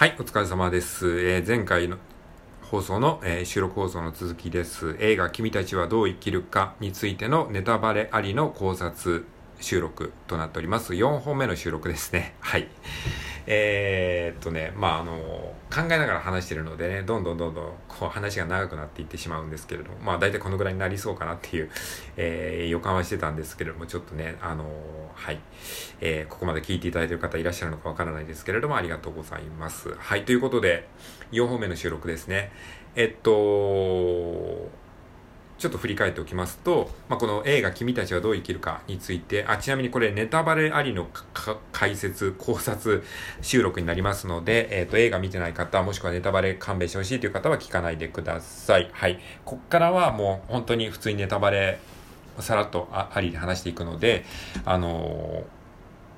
はい、お疲れ様です。えー前回の放送の、えー収録放送の続きです。映画君たちはどう生きるかについてのネタバレありの考察収録となっております。4本目の収録ですね。はい。えーっとね、まあ、あの、考えながら話してるのでね、どんどんどんどんこう話が長くなっていってしまうんですけれども、まあ、大体このぐらいになりそうかなっていう、えー予感はしてたんですけれども、ちょっとね、あの、はい。えーここまで聞いていただいてる方いらっしゃるのかわからないですけれども、ありがとうございます。はい、ということで、4本目の収録ですね。えっと、ちょっと振り返っておきますと、まあ、この映画君たちはどう生きるかについて、あ、ちなみにこれネタバレありの解説、考察収録になりますので、えっと、映画見てない方、もしくはネタバレ勘弁してほしいという方は聞かないでください。はい。こっからはもう本当に普通にネタバレ、さらっとありで話していくので、あのー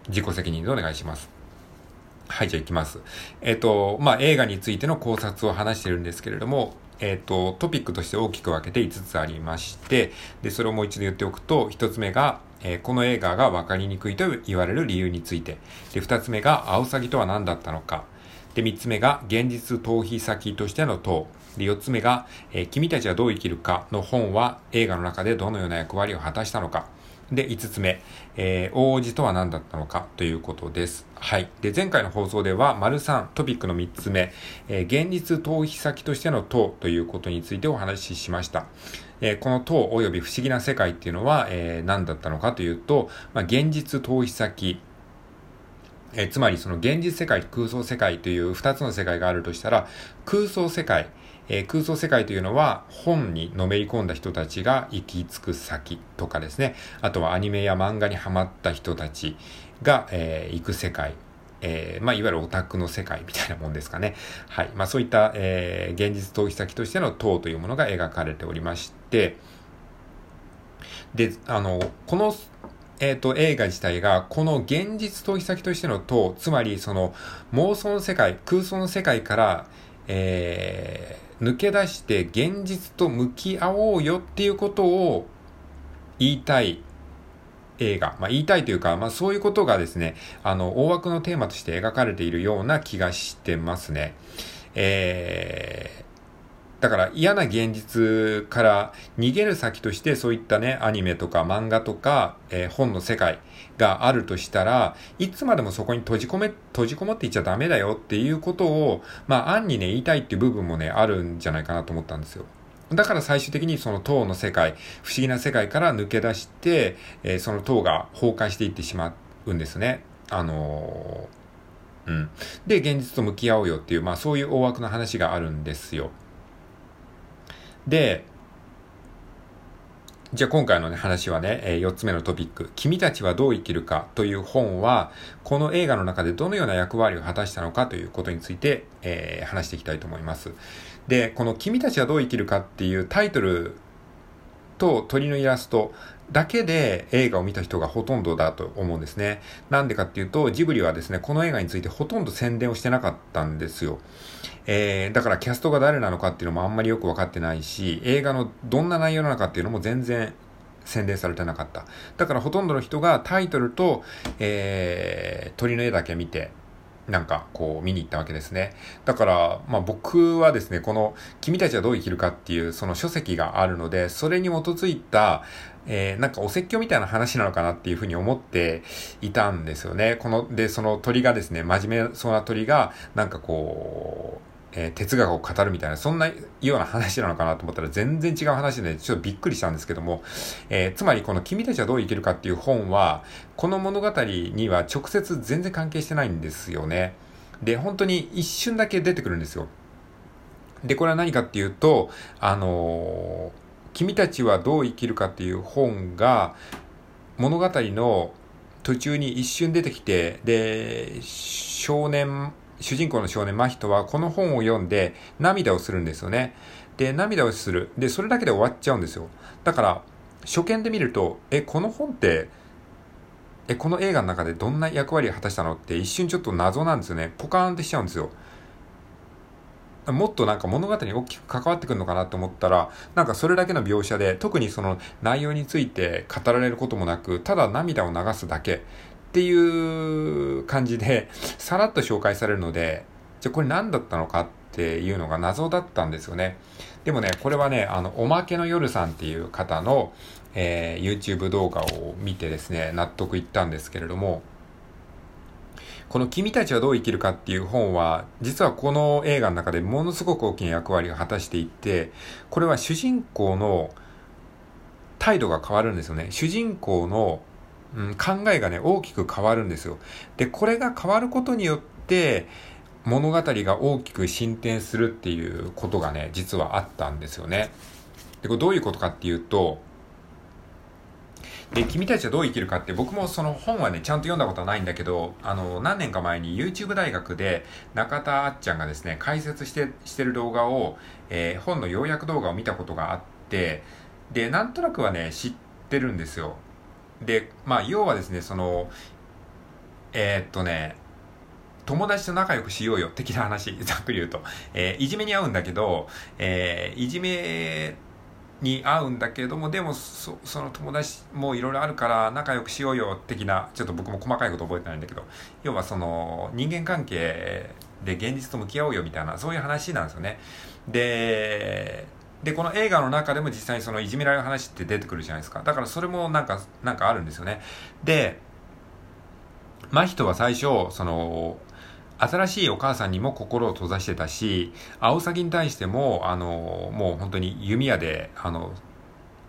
自己責任でお願いします。はい、じゃあ行きます。えっ、と、まあ、映画についての考察を話してるんですけれども、えっ、と、トピックとして大きく分けて5つありまして、で、それをもう一度言っておくと、1つ目が、えーこの映画が分かりにくいと言われる理由について、で、2つ目が、アオサギとは何だったのか、で、3つ目が、現実逃避先としての党。で、4つ目が、えー君たちはどう生きるかの本は映画の中でどのような役割を果たしたのか。で、5つ目、えー王子とは何だったのかということです。はい。で、前回の放送では、丸3、トピックの3つ目、えー現実逃避先としての党ということについてお話ししました。えーこの党及び不思議な世界っていうのは、えー何だったのかというと、まあ、現実逃避先、えつまりその現実世界空想世界という二つの世界があるとしたら、空想世界、えー空想世界というのは本にのめり込んだ人たちが行き着く先とかですね。あとはアニメや漫画にハマった人たちが、えー行く世界。えーまあ、いわゆるオタクの世界みたいなもんですかね。はい。まあ、そういった、えー現実逃避先としての塔というものが描かれておりまして、で、あの、この、えっ、と、映画自体が、この現実逃避先としての塔、つまりその妄想の世界、空想の世界から、えー抜け出して現実と向き合おうよっていうことを言いたい映画。まあ、言いたいというか、まあ、そういうことがですね、あの、大枠のテーマとして描かれているような気がしてますね。えーだから嫌な現実から逃げる先としてそういったね、アニメとか漫画とか、えー本の世界があるとしたら、いつまでもそこに閉じ込め、閉じこもっていっちゃダメだよっていうことを、まあ暗にね、言いたいっていう部分もね、あるんじゃないかなと思ったんですよ。だから最終的にその塔の世界、不思議な世界から抜け出して、えーその塔が崩壊していってしまうんですね。あのーうん。で、現実と向き合おうよっていう、まあそういう大枠の話があるんですよ。で、じゃあ今回のね話はね、え4つ目のトピック、君たちはどう生きるかという本は、この映画の中でどのような役割を果たしたのかということについて、えー話していきたいと思います。で、この君たちはどう生きるかっていうタイトルと鳥のイラストだけで映画を見た人がほとんどだと思うんですね。なんでかっていうと、ジブリはですね、この映画についてほとんど宣伝をしてなかったんですよ。えー、だからキャストが誰なのかっていうのもあんまりよくわかってないし、映画のどんな内容なのかっていうのも全然宣伝されてなかった。だからほとんどの人がタイトルと、えー、鳥の絵だけ見て、なんかこう見に行ったわけですね。だから、まあ僕はですね、この君たちはどう生きるかっていうその書籍があるので、それに基づいた、えー、なんかお説教みたいな話なのかなっていうふうに思っていたんですよね。この、で、その鳥がですね、真面目そうな鳥が、なんかこう、えー哲学を語るみたいな、そんなような話なのかなと思ったら全然違う話で、ちょっとびっくりしたんですけども、えーつまりこの君たちはどう生きるかっていう本は、この物語には直接全然関係してないんですよね。で、本当に一瞬だけ出てくるんですよ。で、これは何かっていうと、あのー君たちはどう生きるかっていう本が、物語の途中に一瞬出てきて、で、少年、主人公の少年真人はこの本を読んで涙をするんですよね。で、涙をする。で、それだけで終わっちゃうんですよ。だから、初見で見ると、え、この本って、え、この映画の中でどんな役割を果たしたの？って一瞬ちょっと謎なんですよね。ポカーンってしちゃうんですよ。もっとなんか物語に大きく関わってくるのかなと思ったら、なんかそれだけの描写で、特にその内容について語られることもなく、ただ涙を流すだけっていう感じで、さらっと紹介されるので、じゃあこれ何だったのかっていうのが謎だったんですよね。でもね、これはね、あの、おまけの夜さんっていう方の、えー、YouTube 動画を見てですね、納得いったんですけれども、この君たちはどう生きるかっていう本は、実はこの映画の中でものすごく大きな役割を果たしていて、これは主人公の態度が変わるんですよね。主人公の、うん、考えがね、大きく変わるんですよ。で、これが変わることによって、物語が大きく進展するっていうことがね、実はあったんですよね。で、これどういうことかっていうと、で、君たちはどう生きるかって僕もその本はね、ちゃんと読んだことはないんだけど、あの、何年か前に YouTube 大学で中田あっちゃんがですね、解説して、してる動画を、えー、本の要約動画を見たことがあって、で、なんとなくはね、知ってるんですよ。で、まあ、要はですね、その、えー、っとね、友達と仲良くしようよ、的な話、ざっくり言うと。えー、いじめに遭うんだけど、えー、いじめに会うんだけども、でもそ、その友達もいろいろあるから仲良くしようよ、的な、ちょっと僕も細かいこと覚えてないんだけど、要はその、人間関係で現実と向き合おうよみたいな、そういう話なんですよね。で、で、この映画の中でも実際にそのいじめられる話って出てくるじゃないですか。だからそれもなんか、なんかあるんですよね。で、真人は最初、その、新しいお母さんにも心を閉ざしてたし、アオサギに対しても、あの、もう本当に弓矢で、あの、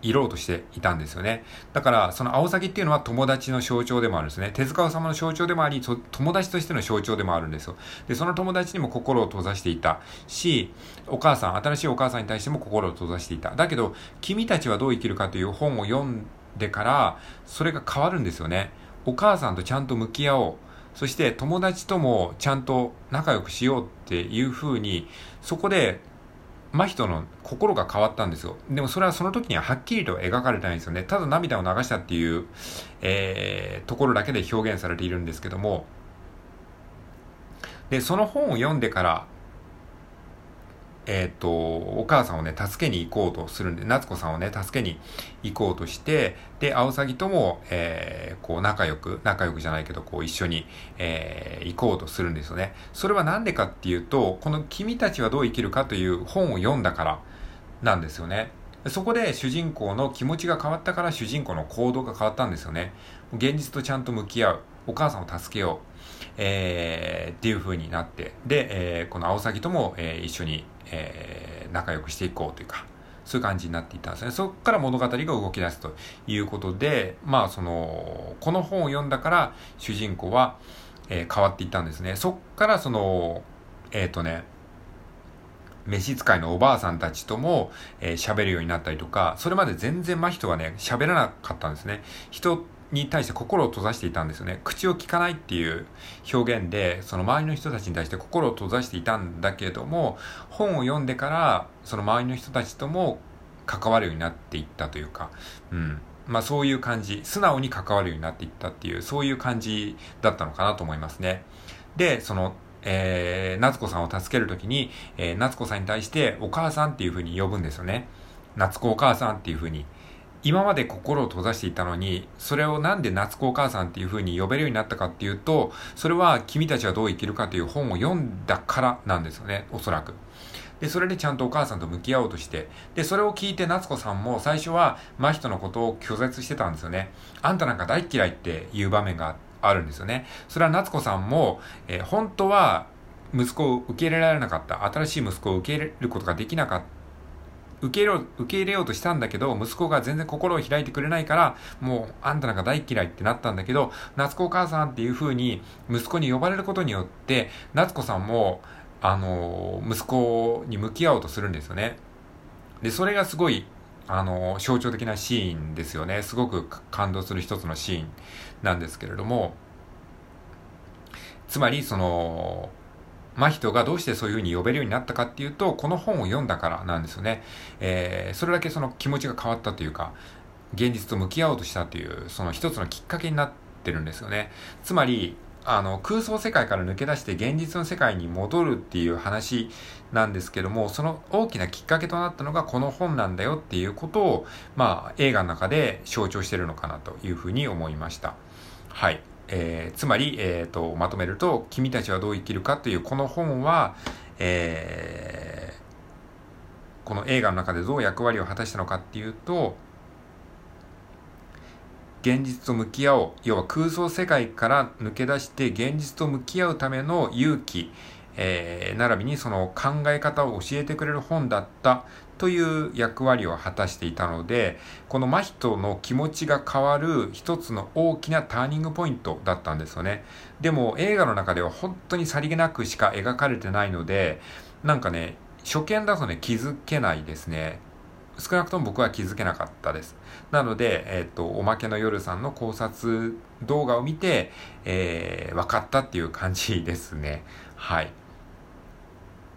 いろうとしていたんですよね。だから、そのアオサギっていうのは友達の象徴でもあるんですね。手塚治虫の象徴でもあり、友達としての象徴でもあるんですよ。で、その友達にも心を閉ざしていたし、お母さん、新しいお母さんに対しても心を閉ざしていた。だけど、君たちはどう生きるかという本を読んでから、それが変わるんですよね。お母さんとちゃんと向き合おう。そして友達ともちゃんと仲良くしようっていう風に、そこで真人の心が変わったんですよ。でもそれはその時にははっきりと描かれてないんですよね。ただ涙を流したっていう、えー、ところだけで表現されているんですけども、で、その本を読んでから、えっ、と、お母さんをね、助けに行こうとするんで、夏子さんをね、助けに行こうとして、で、アオサギとも、えー、こう、仲良く、仲良くじゃないけど、こう、一緒に、えー、行こうとするんですよね。それはなんでかっていうと、この君たちはどう生きるかという本を読んだからなんですよね。そこで主人公の気持ちが変わったから主人公の行動が変わったんですよね。現実とちゃんと向き合う。お母さんを助けよう。えー、っていう風になって、で、えー、このアオサギとも、えー、一緒に、えー、仲良くしていこうというか、そういう感じになっていたんですね。そこから物語が動き出すということで、まあその、この本を読んだから主人公は、えー、変わっていったんですね。そっからその、えっ、ー、とね、召使いのおばあさんたちとも喋、えー、るようになったりとか、それまで全然真人はね、喋らなかったんですね。人に対して心を閉ざしていたんですよね。口を聞かないっていう表現で、その周りの人たちに対して心を閉ざしていたんだけれども、本を読んでから、その周りの人たちとも関わるようになっていったというか、うん。まあそういう感じ、素直に関わるようになっていったっていう、そういう感じだったのかなと思いますね。で、その、えー、夏子さんを助けるときに、えー、夏子さんに対してお母さんっていう風に呼ぶんですよね。夏子お母さんっていう風に今まで心を閉ざしていたのに、それをなんで夏子お母さんっていう風に呼べるようになったかっていうと、それは君たちはどう生きるかという本を読んだからなんですよね、おそらく。で、それでちゃんとお母さんと向き合おうとして、で、それを聞いて夏子さんも最初は真人のことを拒絶してたんですよね。あんたなんか大嫌いっていう場面があるんですよね。それは夏子さんも、えー、本当は息子を受け入れられなかった、新しい息子を受け入れることができなかった、受け入れよう、受け入れようとしたんだけど、息子が全然心を開いてくれないから、もう、あんたなんか大嫌いってなったんだけど、夏子お母さんっていう風に、息子に呼ばれることによって、夏子さんも、あの、息子に向き合おうとするんですよね。で、それがすごい、あの、象徴的なシーンですよね。すごく感動する一つのシーンなんですけれども、つまり、その、真人がどうしてそういうふうに呼べるようになったかっていうと、この本を読んだからなんですよね。えー、それだけその気持ちが変わったというか、現実と向き合おうとしたという、その一つのきっかけになってるんですよね。つまり、あの、空想世界から抜け出して現実の世界に戻るっていう話なんですけども、その大きなきっかけとなったのがこの本なんだよっていうことを、まあ、映画の中で象徴してるのかなというふうに思いました。はい。えー、つまり、えーと、まとめると「君たちはどう生きるか」というこの本は、えー、この映画の中でどう役割を果たしたのかっていうと現実と向き合おう要は空想世界から抜け出して現実と向き合うための勇気、えー、並びにその考え方を教えてくれる本だった。という役割を果たしていたのでこの真人の気持ちが変わる一つの大きなターニングポイントだったんですよねでも映画の中では本当にさりげなくしか描かれてないのでなんかね初見だとね気づけないですね少なくとも僕は気づけなかったです。なので、えっ、ー、と、おまけの夜さんの考察動画を見て、えー、分かったっていう感じですね。はい。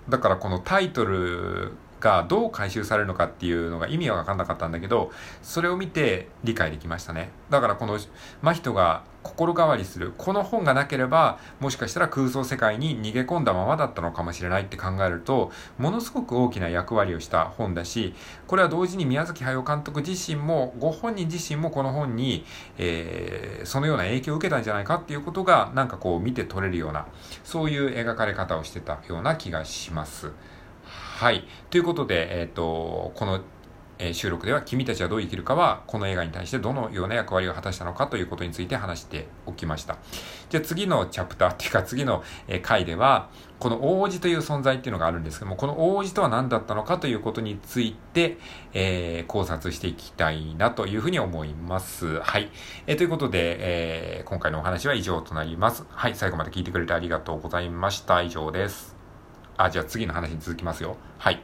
だからこのタイトルがどう回収されるのかっていうのが意味は分かんなかったんだけど、それを見て理解できましたね。だからこの真人が心変わりする。この本がなければ、もしかしたら空想世界に逃げ込んだままだったのかもしれないって考えると、ものすごく大きな役割をした本だし、これは同時に宮崎駿監督自身も、ご本人自身もこの本に、えー、そのような影響を受けたんじゃないかっていうことが、なんかこう見て取れるような、そういう描かれ方をしてたような気がします。はい。ということで、えっ、ー、と、この、えー、収録では君たちはどう生きるかはこの映画に対してどのような役割を果たしたのかということについて話しておきました。じゃあ次のチャプター っていうか次の、えー、回ではこの王子という存在っていうのがあるんですけどもこの王子とは何だったのかということについて、えー、考察していきたいなというふうに思います。はい。えー、ということで、えー、今回のお話は以上となります。はい。最後まで聞いてくれてありがとうございました。以上です。あ、じゃあ次の話に続きますよ。はい。